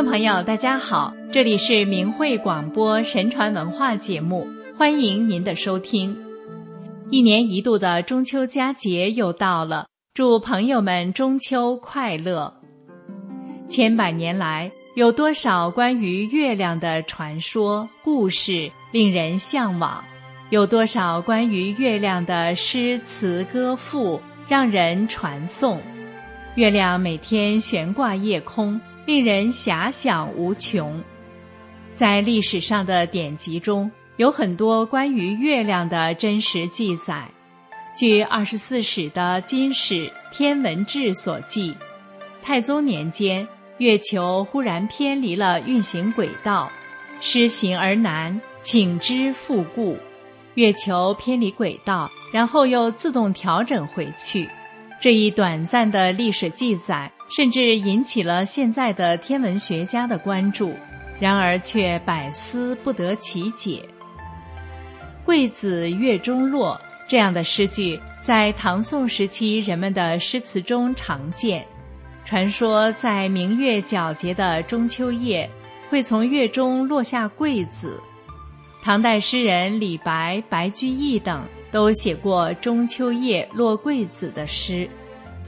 众朋友，大家好，这里是明慧广播神传文化节目，欢迎您的收听。一年一度的中秋佳节又到了，祝朋友们中秋快乐。千百年来，有多少关于月亮的传说故事令人向往？有多少关于月亮的诗词歌赋让人传颂？月亮每天悬挂夜空。令人遐想无穷，在历史上的典籍中有很多关于月亮的真实记载。据《二十四史》的《金史天文志》所记，太宗年间，月球忽然偏离了运行轨道，失行而南，请之复故。月球偏离轨道，然后又自动调整回去。这一短暂的历史记载。甚至引起了现在的天文学家的关注，然而却百思不得其解。“桂子月中落”这样的诗句，在唐宋时期人们的诗词中常见。传说在明月皎洁的中秋夜，会从月中落下桂子。唐代诗人李白、白居易等都写过中秋夜落桂子的诗。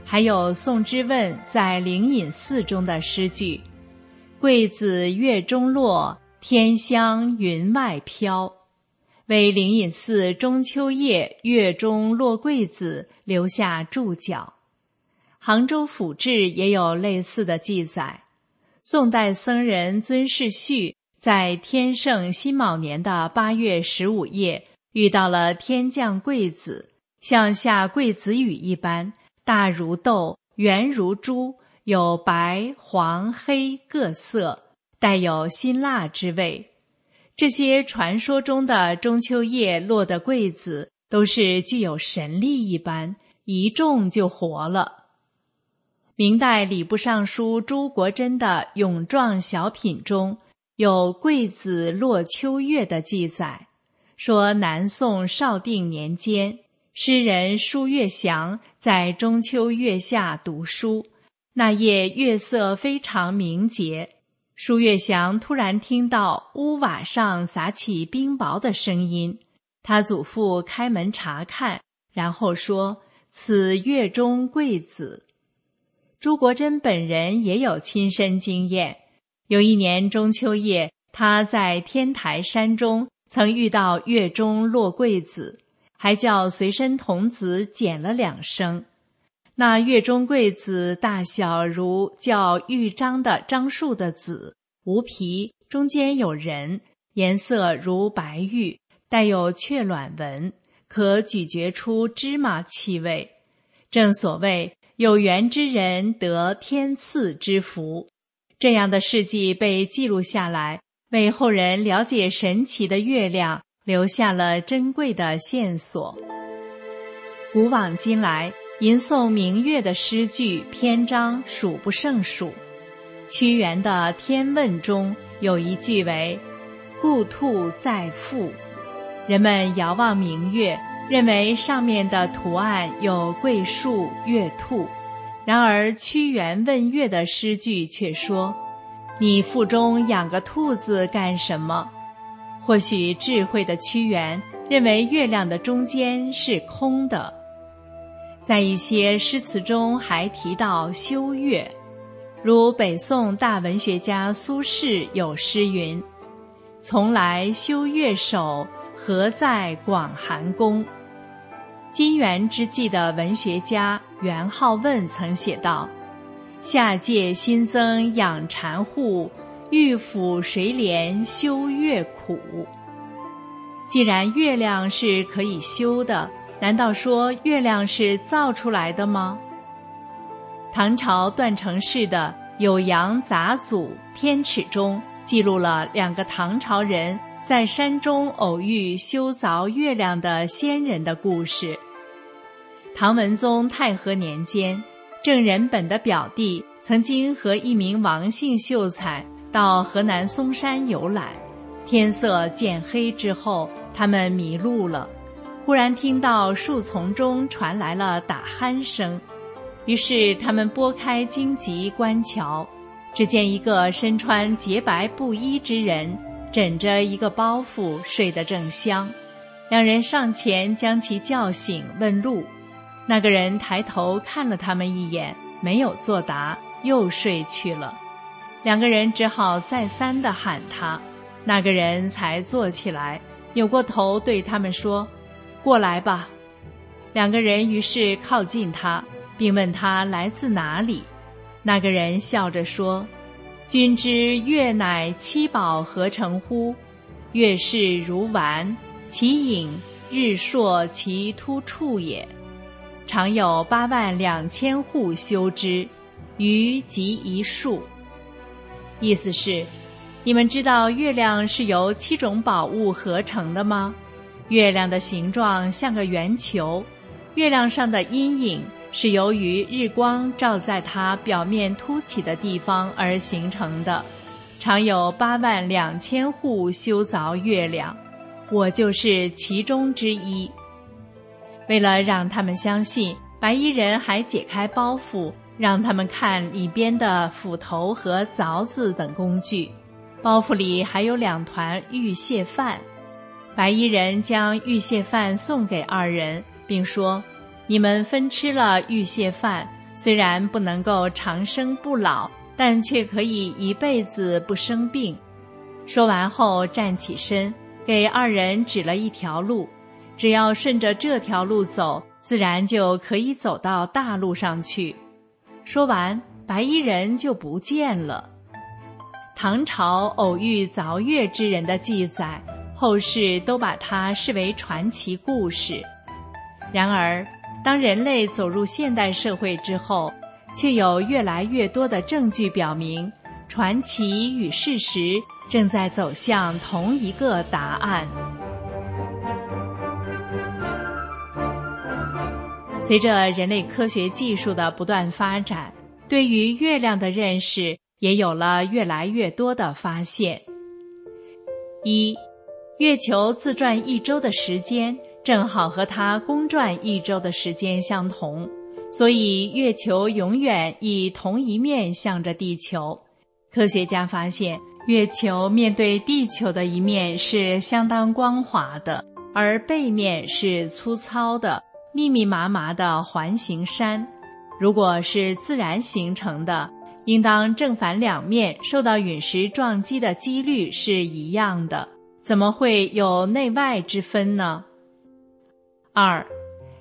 还有宋之问在灵隐寺中的诗句：“桂子月中落，天香云外飘”，为灵隐寺中秋夜月中落桂子留下注脚。杭州府志也有类似的记载。宋代僧人尊士序在天圣辛卯年的八月十五夜遇到了天降桂子，像下桂子雨一般。大如豆，圆如珠，有白、黄、黑各色，带有辛辣之味。这些传说中的中秋夜落的桂子，都是具有神力一般，一种就活了。明代礼部尚书朱国珍的《咏状小品》中有“桂子落秋月”的记载，说南宋绍定年间。诗人舒月祥在中秋月下读书，那夜月色非常明洁。舒月祥突然听到屋瓦上洒起冰雹的声音，他祖父开门查看，然后说：“此月中贵子。”朱国珍本人也有亲身经验。有一年中秋夜，他在天台山中曾遇到月中落桂子。还叫随身童子捡了两升，那月中桂子大小如叫玉章的樟树的籽，无皮，中间有人，颜色如白玉，带有雀卵纹，可咀嚼出芝麻气味。正所谓有缘之人得天赐之福，这样的事迹被记录下来，为后人了解神奇的月亮。留下了珍贵的线索。古往今来，吟诵明月的诗句篇章数不胜数。屈原的《天问》中有一句为“故兔在腹”，人们遥望明月，认为上面的图案有桂树、月兔。然而屈原问月的诗句却说：“你腹中养个兔子干什么？”或许智慧的屈原认为月亮的中间是空的，在一些诗词中还提到修月，如北宋大文学家苏轼有诗云：“从来修月首，何在广寒宫。”金元之际的文学家元好问曾写道：“下界新增养蚕户。”玉斧谁怜修月苦？既然月亮是可以修的，难道说月亮是造出来的吗？唐朝段成式的《酉阳杂俎·天尺》中记录了两个唐朝人在山中偶遇修凿月亮的仙人的故事。唐文宗太和年间，郑仁本的表弟曾经和一名王姓秀才。到河南嵩山游览，天色渐黑之后，他们迷路了。忽然听到树丛中传来了打鼾声，于是他们拨开荆棘观瞧，只见一个身穿洁白布衣之人，枕着一个包袱睡得正香。两人上前将其叫醒，问路。那个人抬头看了他们一眼，没有作答，又睡去了。两个人只好再三的喊他，那个人才坐起来，扭过头对他们说：“过来吧。”两个人于是靠近他，并问他来自哪里。那个人笑着说：“君知月乃七宝合成乎？月是如丸，其影日朔其突处也。常有八万两千户修之，余即一数。”意思是，你们知道月亮是由七种宝物合成的吗？月亮的形状像个圆球。月亮上的阴影是由于日光照在它表面凸起的地方而形成的。常有八万两千户修凿月亮，我就是其中之一。为了让他们相信，白衣人还解开包袱，让他们看里边的斧头和凿子等工具。包袱里还有两团玉蟹饭。白衣人将玉蟹饭送给二人。并说：“你们分吃了玉蟹饭，虽然不能够长生不老，但却可以一辈子不生病。”说完后，站起身，给二人指了一条路：“只要顺着这条路走，自然就可以走到大路上去。”说完，白衣人就不见了。唐朝偶遇凿月之人的记载，后世都把它视为传奇故事。然而，当人类走入现代社会之后，却有越来越多的证据表明，传奇与事实正在走向同一个答案。随着人类科学技术的不断发展，对于月亮的认识也有了越来越多的发现。一，月球自转一周的时间。正好和它公转一周的时间相同，所以月球永远以同一面向着地球。科学家发现，月球面对地球的一面是相当光滑的，而背面是粗糙的、密密麻麻的环形山。如果是自然形成的，应当正反两面受到陨石撞击的几率是一样的，怎么会有内外之分呢？二，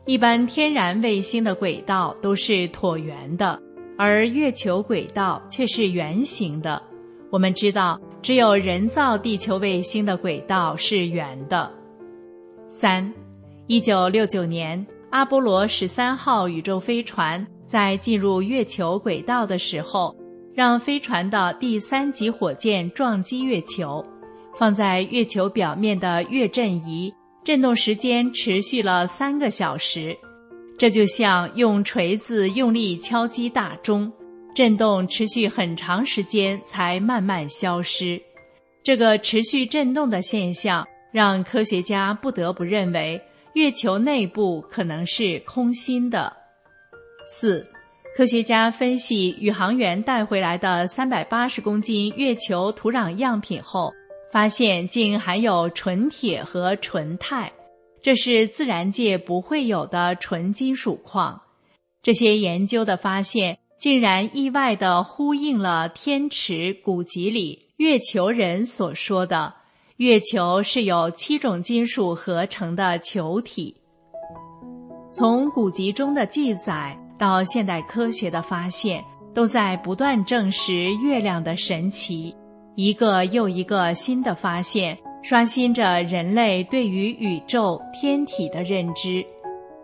一般天然卫星的轨道都是椭圆的，而月球轨道却是圆形的。我们知道，只有人造地球卫星的轨道是圆的。三，一九六九年，阿波罗十三号宇宙飞船在进入月球轨道的时候，让飞船的第三级火箭撞击月球，放在月球表面的月震仪。振动时间持续了三个小时，这就像用锤子用力敲击大钟，振动持续很长时间才慢慢消失。这个持续振动的现象让科学家不得不认为月球内部可能是空心的。四，科学家分析宇航员带回来的三百八十公斤月球土壤样品后。发现竟含有纯铁和纯钛，这是自然界不会有的纯金属矿。这些研究的发现竟然意外地呼应了天池古籍里月球人所说的：月球是由七种金属合成的球体。从古籍中的记载到现代科学的发现，都在不断证实月亮的神奇。一个又一个新的发现，刷新着人类对于宇宙天体的认知。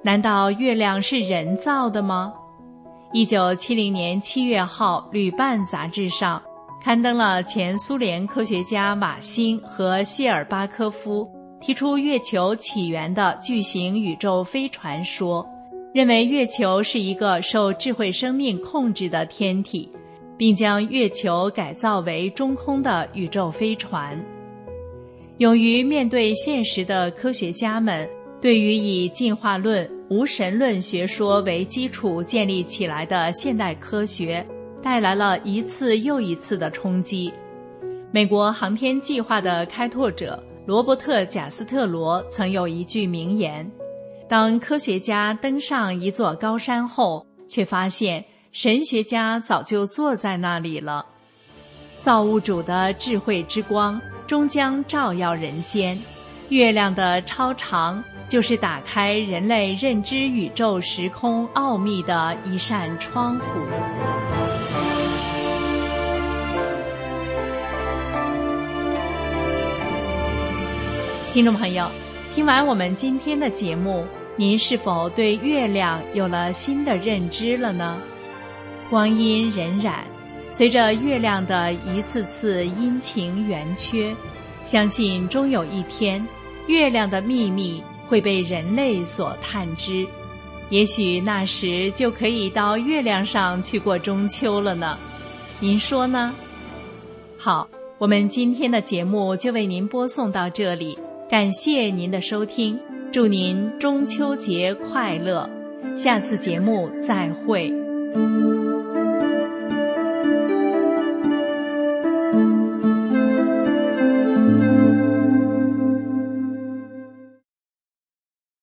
难道月亮是人造的吗？一九七零年七月号《旅伴》杂志上刊登了前苏联科学家马欣和谢尔巴科夫提出月球起源的巨型宇宙飞船说，认为月球是一个受智慧生命控制的天体。并将月球改造为中空的宇宙飞船。勇于面对现实的科学家们，对于以进化论、无神论学说为基础建立起来的现代科学，带来了一次又一次的冲击。美国航天计划的开拓者罗伯特·贾斯特罗曾有一句名言：“当科学家登上一座高山后，却发现神学家早就坐在那里了。造物主的智慧之光终将照耀人间，月亮的超长。”就是打开人类认知宇宙时空奥秘的一扇窗户。听众朋友，听完我们今天的节目，您是否对月亮有了新的认知了呢？光阴荏苒，随着月亮的一次次阴晴圆缺，相信终有一天，月亮的秘密。会被人类所探知，也许那时就可以到月亮上去过中秋了呢。您说呢？好，我们今天的节目就为您播送到这里，感谢您的收听，祝您中秋节快乐，下次节目再会。